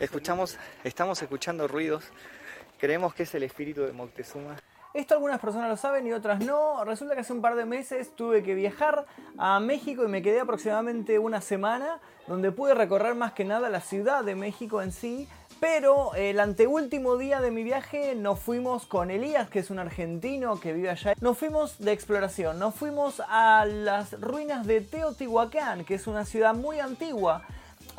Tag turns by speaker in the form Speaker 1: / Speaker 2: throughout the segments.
Speaker 1: Escuchamos, estamos escuchando ruidos. Creemos que es el espíritu de Moctezuma.
Speaker 2: Esto algunas personas lo saben y otras no. Resulta que hace un par de meses tuve que viajar a México y me quedé aproximadamente una semana donde pude recorrer más que nada la ciudad de México en sí. Pero el anteúltimo día de mi viaje nos fuimos con Elías, que es un argentino que vive allá. Nos fuimos de exploración, nos fuimos a las ruinas de Teotihuacán, que es una ciudad muy antigua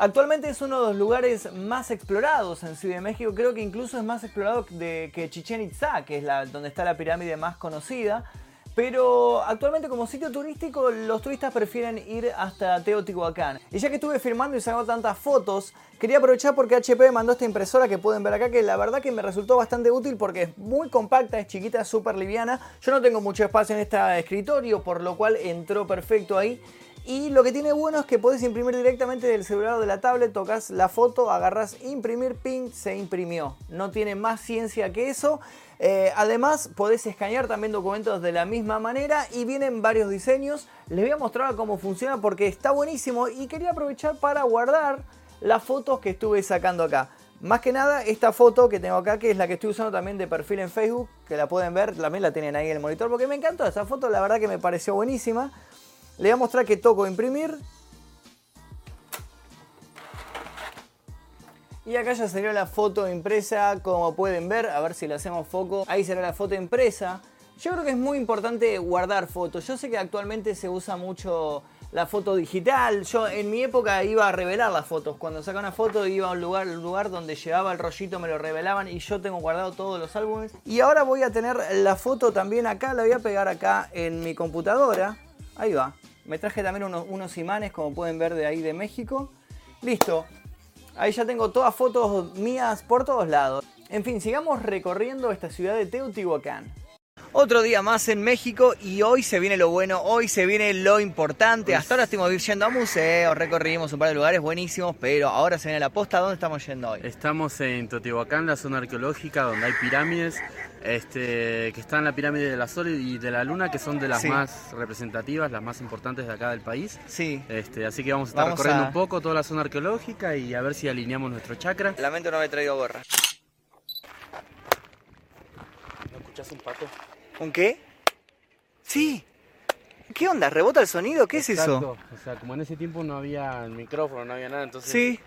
Speaker 2: Actualmente es uno de los lugares más explorados en Ciudad de México, creo que incluso es más explorado que Chichen Itza, que es la, donde está la pirámide más conocida. Pero actualmente como sitio turístico los turistas prefieren ir hasta Teotihuacán. Y ya que estuve filmando y sacando tantas fotos, quería aprovechar porque HP me mandó esta impresora que pueden ver acá, que la verdad que me resultó bastante útil porque es muy compacta, es chiquita, súper liviana. Yo no tengo mucho espacio en este escritorio, por lo cual entró perfecto ahí. Y lo que tiene bueno es que podés imprimir directamente del celular o de la tablet, tocas la foto, agarras imprimir, ping, se imprimió. No tiene más ciencia que eso. Eh, además, podés escanear también documentos de la misma manera y vienen varios diseños. Les voy a mostrar cómo funciona porque está buenísimo y quería aprovechar para guardar las fotos que estuve sacando acá. Más que nada, esta foto que tengo acá, que es la que estoy usando también de perfil en Facebook, que la pueden ver, también la tienen ahí en el monitor, porque me encantó esa foto, la verdad que me pareció buenísima. Le voy a mostrar que toco imprimir. Y acá ya salió la foto impresa, como pueden ver, a ver si le hacemos foco. Ahí será la foto impresa. Yo creo que es muy importante guardar fotos. Yo sé que actualmente se usa mucho la foto digital. Yo en mi época iba a revelar las fotos. Cuando sacaba una foto iba a un lugar, un lugar donde llevaba el rollito, me lo revelaban y yo tengo guardado todos los álbumes. Y ahora voy a tener la foto también acá, la voy a pegar acá en mi computadora. Ahí va. Me traje también unos, imanes, como pueden ver de ahí de México. Listo. Ahí ya tengo todas fotos mías por todos lados. En fin, sigamos recorriendo esta ciudad de Teotihuacán. Otro día más en México y hoy se viene lo bueno, hoy se viene lo importante. Hasta ahora estuvimos yendo a museos, recorrimos un par de lugares buenísimos, pero ahora se viene la posta. ¿Dónde estamos yendo hoy?
Speaker 3: Estamos en Teotihuacán, la zona arqueológica donde hay pirámides, este, que están la pirámide de la Sol y de la Luna, que son de las más representativas, las más importantes de acá del país.
Speaker 2: Sí.
Speaker 3: Este, así que vamos a estar recorriendo un poco toda la zona arqueológica y a ver si alineamos nuestro chakra.
Speaker 2: Lamento no haber traído gorra.
Speaker 3: ¿No escuchás un pato?
Speaker 2: ¿Un qué? Sí. ¿Qué onda? ¿Rebota el sonido? ¿Qué es eso?
Speaker 3: O sea, como en ese tiempo no había micrófono, no había nada, entonces...
Speaker 2: Sí.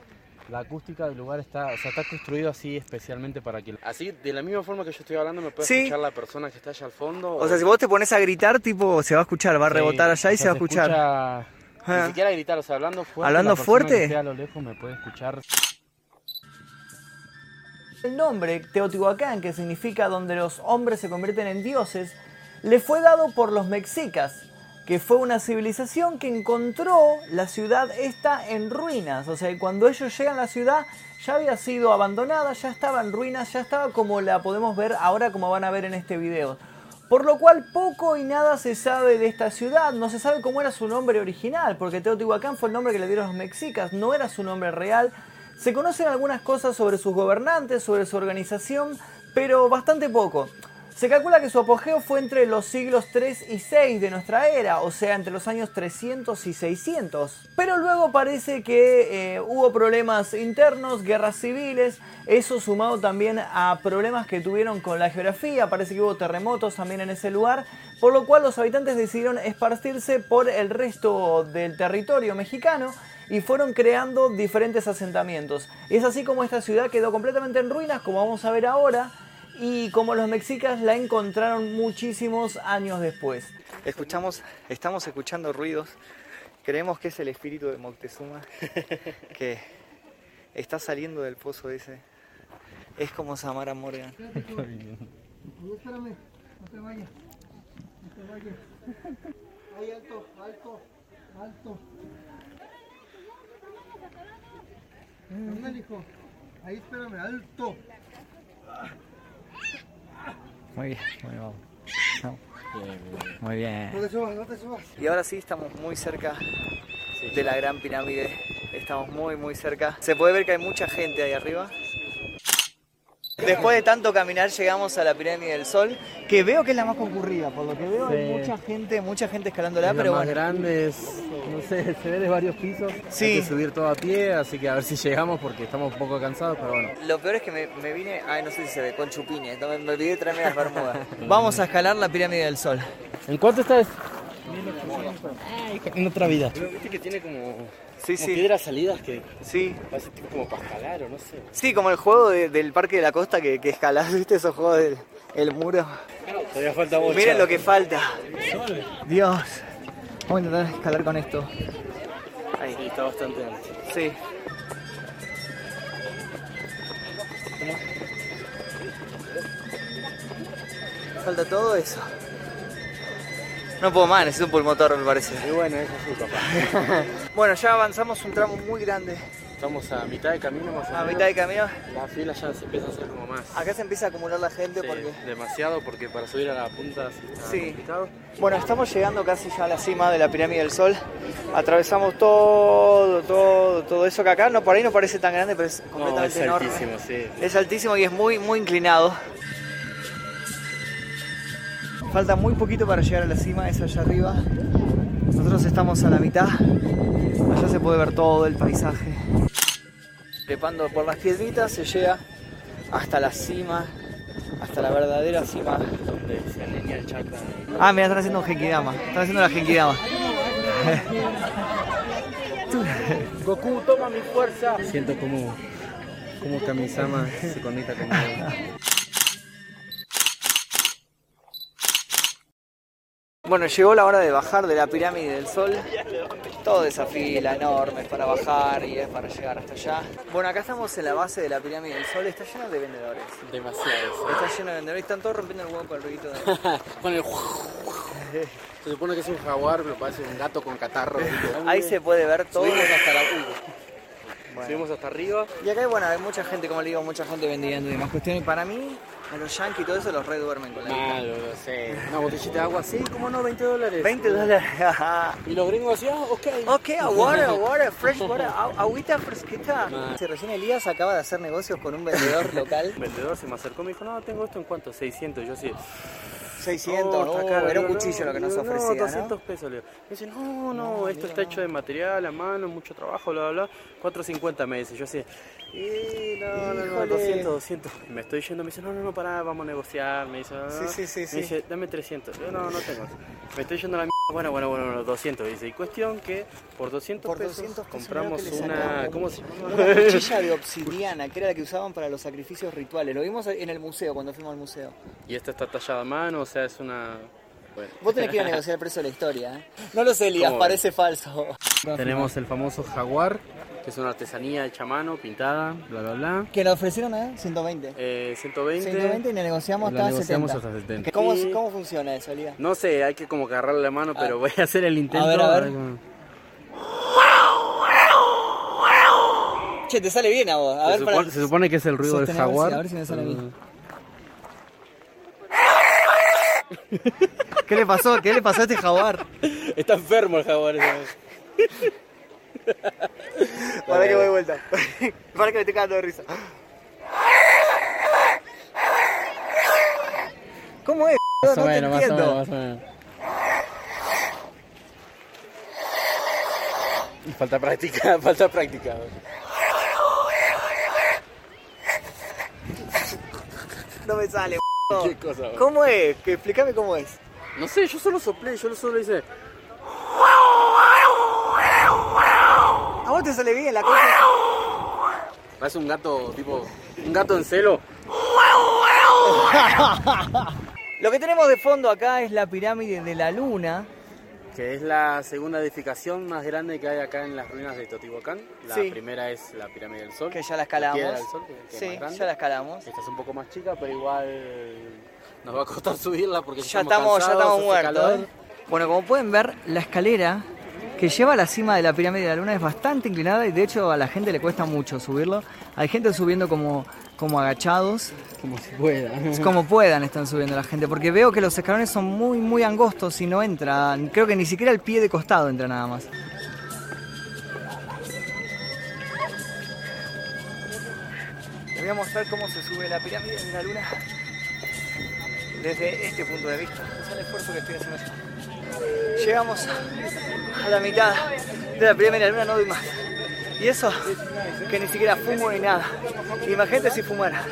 Speaker 3: La acústica del lugar está, o sea, está construido así especialmente para que... Así, de la misma forma que yo estoy hablando, me puede escuchar la persona que está allá al fondo.
Speaker 2: O, sea, si vos te pones a gritar, tipo, se va a escuchar, va a rebotar allá y se, va a escuchar.
Speaker 3: Ni ah. siquiera gritar, o sea, hablando fuerte.
Speaker 2: ¿Hablando fuerte?
Speaker 3: Que a lo lejos me puede escuchar.
Speaker 2: El nombre Teotihuacán, que significa donde los hombres se convierten en dioses, le fue dado por los mexicas, que fue una civilización que encontró la ciudad esta en ruinas. O sea, cuando ellos llegan a la ciudad ya había sido abandonada, ya estaba en ruinas, ya estaba como la podemos ver ahora como van a ver en este video. Por lo cual poco y nada se sabe de esta ciudad, no se sabe cómo era su nombre original, porque Teotihuacán fue el nombre que le dieron los mexicas, no era su nombre real. Se conocen algunas cosas sobre sus gobernantes, sobre su organización, pero bastante poco. Se calcula que su apogeo fue entre los siglos 3 y 6 de nuestra era, o sea, entre los años 300 y 600. Pero luego parece que eh, hubo problemas internos, guerras civiles, eso sumado también a problemas que tuvieron con la geografía, parece que hubo terremotos también en ese lugar, por lo cual los habitantes decidieron esparcirse por el resto del territorio mexicano y fueron creando diferentes asentamientos. Es así como esta ciudad quedó completamente en ruinas, como vamos a ver ahora, y como los mexicas la encontraron muchísimos años después.
Speaker 1: Escuchamos, estamos escuchando ruidos. Creemos que es el espíritu de Moctezuma que está saliendo del pozo ese. Es como Samara Morgan.
Speaker 4: Espérame, no te vayas. No te vayas. Ahí alto, alto, alto. Hijo. Ahí espérame, alto.
Speaker 2: Muy bien, muy bien. Muy bien.
Speaker 4: No te subas, no te subas.
Speaker 1: Y ahora sí estamos muy cerca de la gran pirámide. Estamos muy, muy cerca. Se puede ver que hay mucha gente ahí arriba.
Speaker 2: Después de tanto caminar llegamos a la pirámide del Sol, que veo que es la más concurrida, por lo que veo hay mucha gente, mucha gente escalándola,
Speaker 3: Es la
Speaker 2: pero
Speaker 3: más
Speaker 2: bueno.
Speaker 3: grande, es, no sé, se ve de varios pisos.
Speaker 2: Sí.
Speaker 3: Hay que subir todo a pie, así que a ver si llegamos porque estamos un poco cansados, pero bueno.
Speaker 2: Lo peor es que me, me vine, ay no sé si se ve, con chupines, me, me olvidé de traerme las bermudas. Vamos a escalar la pirámide del Sol.
Speaker 3: ¿En cuánto estás? En otra vida. Viste que tiene como,
Speaker 2: Sí,
Speaker 3: como
Speaker 2: sí,
Speaker 3: piedras salidas que
Speaker 2: sí.
Speaker 3: parece tipo como para escalar o no sé.
Speaker 2: Sí, como el juego de- del Parque de la Costa que, que escalás, ¿viste? Esos juegos del el muro.
Speaker 3: Todavía falta mucho.
Speaker 2: Miren lo que falta. Dios. Vamos a intentar escalar con esto. Ahí.
Speaker 3: Sí, está bastante alto.
Speaker 2: Sí. Falta todo eso. No puedo más, necesito un pulmotor me parece.
Speaker 3: Y bueno, eso sí, papá.
Speaker 2: Bueno, ya avanzamos un tramo muy grande.
Speaker 3: Estamos a mitad de camino más o
Speaker 2: A
Speaker 3: menos.
Speaker 2: mitad de camino.
Speaker 3: La fila ya se empieza a hacer como más.
Speaker 2: Acá se empieza a acumular la gente
Speaker 3: Sí,
Speaker 2: porque...
Speaker 3: demasiado porque para subir a la punta sí está
Speaker 2: Sí.
Speaker 3: complicado.
Speaker 2: Bueno, estamos llegando casi ya a la cima de la pirámide del Sol. Atravesamos todo, todo, todo eso que acá no por ahí no parece tan grande, pero es
Speaker 3: No,
Speaker 2: completamente
Speaker 3: es
Speaker 2: enorme.
Speaker 3: altísimo, sí.
Speaker 2: Es altísimo y es muy, muy inclinado. Falta muy poquito para llegar a la cima, es allá arriba. Nosotros estamos a la mitad. Allá se puede ver todo el paisaje. Trepando por las piedritas se llega hasta la cima, hasta la verdadera cima.
Speaker 3: Donde se alinea el chakra.
Speaker 2: Ah, mira, están haciendo un Genkidama. Están haciendo la Genkidama.
Speaker 3: Goku, toma mi fuerza. Siento como, como Kamisama se conecta conmigo.
Speaker 2: Bueno, llegó la hora de bajar de la pirámide del sol. Todo esa fila enorme para bajar y es para llegar hasta allá. Bueno, acá estamos en la base de la pirámide del sol. Está lleno de vendedores.
Speaker 3: Demasiado.
Speaker 2: Está lleno de vendedores. Están todos rompiendo el huevo con el ruido de...
Speaker 3: Con el... Se supone que es un jaguar, pero parece un gato con catarro.
Speaker 2: Ahí se puede ver todo.
Speaker 3: Subimos hasta la...
Speaker 2: Bueno.
Speaker 3: Subimos hasta arriba.
Speaker 2: Y acá, bueno, hay mucha gente, como le digo, mucha gente vendiendo y demás cuestiones. Para mí, a los yankees y todo eso los reduermen con la.
Speaker 3: Malo, no sé. Una botellita de agua, sí, como no, 20 dólares.
Speaker 2: 20 dólares.
Speaker 3: Y los gringos así, ah, ok.
Speaker 2: Ok, water, water, fresh water, agüita fresquita. Si recién Elías acaba de hacer negocios con un vendedor local.
Speaker 3: El vendedor se me acercó y me dijo, no, tengo esto en cuánto, 600. Yo así,
Speaker 2: 600,
Speaker 3: "Oh, está
Speaker 2: oh,
Speaker 3: caro".
Speaker 2: era un cuchillo lo que nos ofrecía,
Speaker 3: No,
Speaker 2: ¿no?
Speaker 3: 200 pesos, le digo. Me dice, no, no, esto está hecho de material, a mano, mucho trabajo, bla, bla, bla. 450 me dice. Yo así, y no, no, no,
Speaker 2: Híjole.
Speaker 3: 200, 200. Me estoy yendo, me dice, no, no, no, pará, vamos a negociar. Me dice, "Ah".
Speaker 2: Sí, sí, sí, sí.
Speaker 3: Me dice, dame 300. Yo, no, no tengo. Me estoy yendo a la. Bueno, bueno, bueno, bueno, 200. Dice, y cuestión que por 200
Speaker 2: Por
Speaker 3: pesos
Speaker 2: 200 pesos
Speaker 3: compramos una. ¿cómo se?
Speaker 2: Una cuchilla de obsidiana, que era la que usaban para los sacrificios rituales. Lo vimos en el museo, cuando fuimos al museo.
Speaker 3: Y esta está tallada a mano, o sea, es una... Bueno.
Speaker 2: Vos tenés que ir a negociar el precio de la historia, ¿eh? No lo sé, Elías,
Speaker 3: ¿Cómo
Speaker 2: parece falso.
Speaker 3: Tenemos el famoso jaguar, que es una artesanía hecha a mano, pintada, bla, bla, bla.
Speaker 2: Que nos ofrecieron, ¿eh? 120.
Speaker 3: Eh, 120.
Speaker 2: 120 y le negociamos
Speaker 3: La
Speaker 2: hasta
Speaker 3: negociamos
Speaker 2: 70.
Speaker 3: hasta 70.
Speaker 2: ¿Cómo,
Speaker 3: Y-
Speaker 2: ¿Cómo funciona eso, Elías?
Speaker 3: No sé, hay que como agarrarle la mano, pero voy a hacer el intento.
Speaker 2: A ver, a ver.
Speaker 3: cómo-
Speaker 2: Che, te sale bien a vos. A
Speaker 3: se,
Speaker 2: ver,
Speaker 3: supone,
Speaker 2: para...
Speaker 3: se supone que es el ruido del
Speaker 2: Sostener,
Speaker 3: jaguar.
Speaker 2: a ver si me sale bien. ¿Qué le pasó? ¿Qué le pasó a este jaguar?
Speaker 3: Está enfermo el jaguar.
Speaker 2: Para que voy de vuelta. Para que me estoy cagando de risa. ¿Cómo es?
Speaker 3: Más
Speaker 2: No
Speaker 3: o menos, más o menos, más o menos. Falta práctica, falta práctica.
Speaker 2: No me sale.
Speaker 3: ¿Qué cosa? boludo?
Speaker 2: ¿Cómo es? Que explícame cómo es.
Speaker 3: No sé, yo solo soplé, yo solo hice.
Speaker 2: A vos te sale bien la cosa.
Speaker 3: Parece un gato, tipo, un gato en celo.
Speaker 2: Lo que tenemos de fondo acá es la pirámide de la luna.
Speaker 3: Que es la segunda edificación más grande que hay acá en las ruinas de Teotihuacán. La
Speaker 2: Sí.
Speaker 3: primera es la pirámide del Sol.
Speaker 2: Que ya la escalamos.
Speaker 3: Piedra del Sol, que- que es
Speaker 2: sí, ya la escalamos.
Speaker 3: Esta es un poco más chica, pero igual nos va a costar subirla porque
Speaker 2: Ya estamos, ya
Speaker 3: cansados,
Speaker 2: estamos
Speaker 3: hace
Speaker 2: muertos. ¿eh? Bueno, como pueden ver, la escalera que lleva a la cima de la pirámide de la luna es bastante inclinada y de hecho a la gente le cuesta mucho subirlo. Hay gente subiendo como, como agachados,
Speaker 3: Como si pueda.
Speaker 2: como puedan están subiendo la gente, porque veo que los escalones son muy, muy angostos y no entran. Creo que ni siquiera el pie de costado entra nada más. voy a mostrar cómo se sube la pirámide de la luna desde este punto de vista. Es el esfuerzo que estoy haciendo yo. Llegamos a la mitad de la pirámide de la luna, no doy más. Y eso, que ni siquiera fumo ni nada. Imagínate si fumara.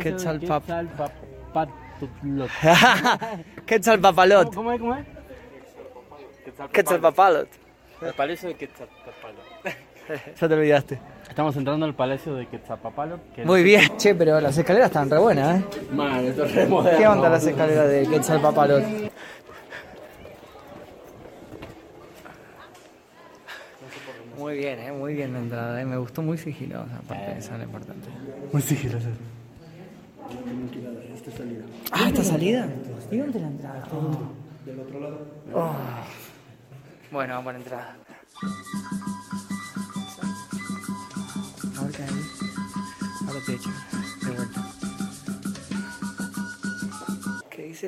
Speaker 2: Quetzalpap-
Speaker 3: Quetzalpapalot.
Speaker 2: Quetzalpapalot.
Speaker 3: ¿Cómo es? ¿Cómo es?
Speaker 2: Quetzalpapalot.
Speaker 3: Palacio de Quetzalpapalot.
Speaker 2: Ya te olvidaste.
Speaker 3: Estamos entrando al palacio de Quetzalpapalot. Que
Speaker 2: Muy bien. Che, pero las escaleras están re buenas, ¿eh?
Speaker 3: Man, esto es re moderno.
Speaker 2: ¿Qué onda las escaleras de Quetzalpapalot? Muy bien, ¿eh? Muy bien la entrada, ¿eh? Me gustó muy sigilosa, aparte de eso es lo importante.
Speaker 3: Muy sigiloso.
Speaker 2: Ah, ¿esta salida? ¿Y dónde la entrada? Oh. Bueno, vamos a la entrada.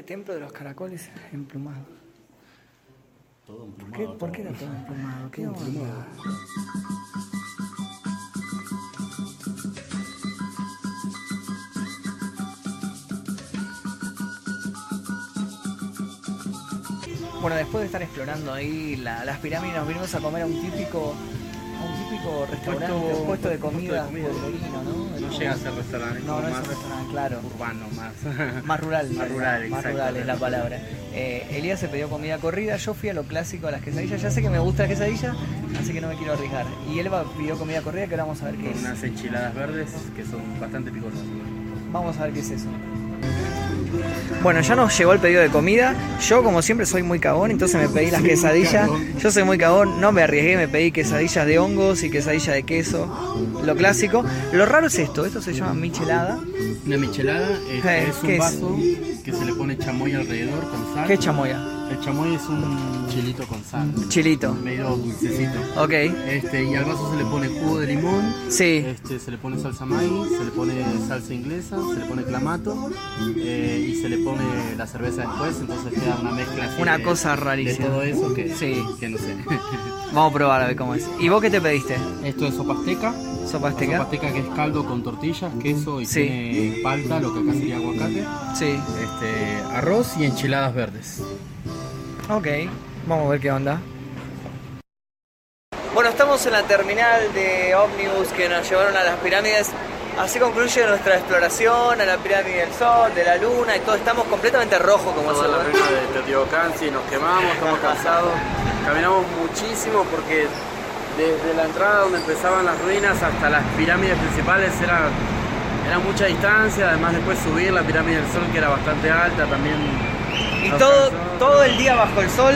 Speaker 2: ¿Qué dice Templo de los Caracoles emplumado? ¿Por qué, ¿Por qué era todo emplumado? ¿Qué onda? Bueno, después de estar explorando ahí la- las pirámides, nos vinimos a comer a un típico, típico restaurante,
Speaker 3: Puesto-
Speaker 2: un puesto de
Speaker 3: puesto de
Speaker 2: comida, ¿no?
Speaker 3: No llega a ser restaurante,
Speaker 2: No, no es
Speaker 3: más
Speaker 2: un restaurante, claro.
Speaker 3: urbano, más.
Speaker 2: Más rural.
Speaker 3: Más rural,
Speaker 2: Más
Speaker 3: exacto.
Speaker 2: rural es la palabra. Eh, Elías se pidió comida corrida, yo fui a lo clásico, a las quesadillas. Ya sé que me gusta la quesadilla, así que no me quiero arriesgar. Y Elba pidió comida corrida, que ahora vamos a ver qué
Speaker 3: Con
Speaker 2: es.
Speaker 3: unas enchiladas verdes que son bastante picosas.
Speaker 2: Vamos a ver qué es eso. Bueno, ya nos llegó el pedido de comida. Yo, como siempre, soy muy cagón, entonces me pedí las quesadillas. Yo soy muy cagón, no me arriesgué, me pedí quesadillas de hongos y quesadilla de queso. Lo clásico. Lo raro es esto, esto se llama michelada.
Speaker 3: Una michelada es,
Speaker 2: Eh,
Speaker 3: es
Speaker 2: ¿qué
Speaker 3: un
Speaker 2: es?
Speaker 3: Que se le pone chamoy alrededor con sal.
Speaker 2: ¿Qué es chamoya?
Speaker 3: El chamoy es un chilito con sal,
Speaker 2: Chilito.
Speaker 3: medio dulcecito.
Speaker 2: Ok.
Speaker 3: Este, y al vaso se le pone jugo de limón,
Speaker 2: Sí.
Speaker 3: este, se le pone salsa maíz, se le pone salsa inglesa, se le pone clamato eh, y se le pone la cerveza después, entonces queda una mezcla así
Speaker 2: Una
Speaker 3: de-
Speaker 2: cosa rarísima.
Speaker 3: De todo eso que,
Speaker 2: Sí.
Speaker 3: que no sé.
Speaker 2: Vamos a probar a ver cómo es. ¿Y vos qué te pediste?
Speaker 3: Esto es sopa azteca.
Speaker 2: ¿Sopa azteca?
Speaker 3: Sopa azteca que es caldo con tortillas, queso y
Speaker 2: Sí.
Speaker 3: tiene palta, lo que acá sería aguacate.
Speaker 2: Sí.
Speaker 3: Este, arroz y enchiladas verdes.
Speaker 2: Ok, vamos a ver qué onda. Bueno, estamos en la terminal de ómnibus que nos llevaron a las pirámides. Así concluye nuestra exploración a la pirámide del Sol, de la Luna y todo. Estamos completamente rojos, como se
Speaker 3: la ruina de Teotihuacán, sí, nos quemamos, estamos cansados. Caminamos muchísimo porque desde la entrada donde empezaban las ruinas hasta las pirámides principales era, era mucha distancia. Además, después subir la pirámide del Sol, que era bastante alta, también.
Speaker 2: Y todo,
Speaker 3: cansó.
Speaker 2: todo el día bajo el sol.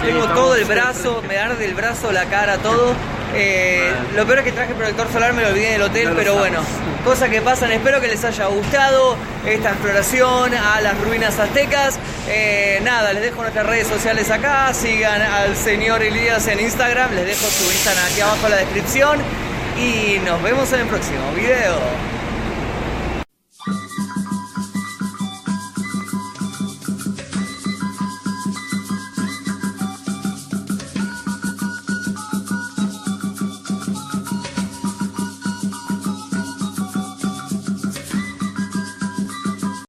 Speaker 3: Sí,
Speaker 2: Tengo todo el
Speaker 3: siempre-
Speaker 2: brazo, me arde el brazo, la cara, todo. Eh, lo peor es que traje protector solar, me lo olvidé en el hotel,
Speaker 3: No
Speaker 2: pero bueno, cosas que pasan. Espero que les haya gustado esta exploración a las ruinas aztecas. Eh, nada, les dejo nuestras redes sociales acá. Sigan al señor Elías en Instagram, les dejo su Instagram aquí abajo en la descripción. Y nos vemos en el próximo video.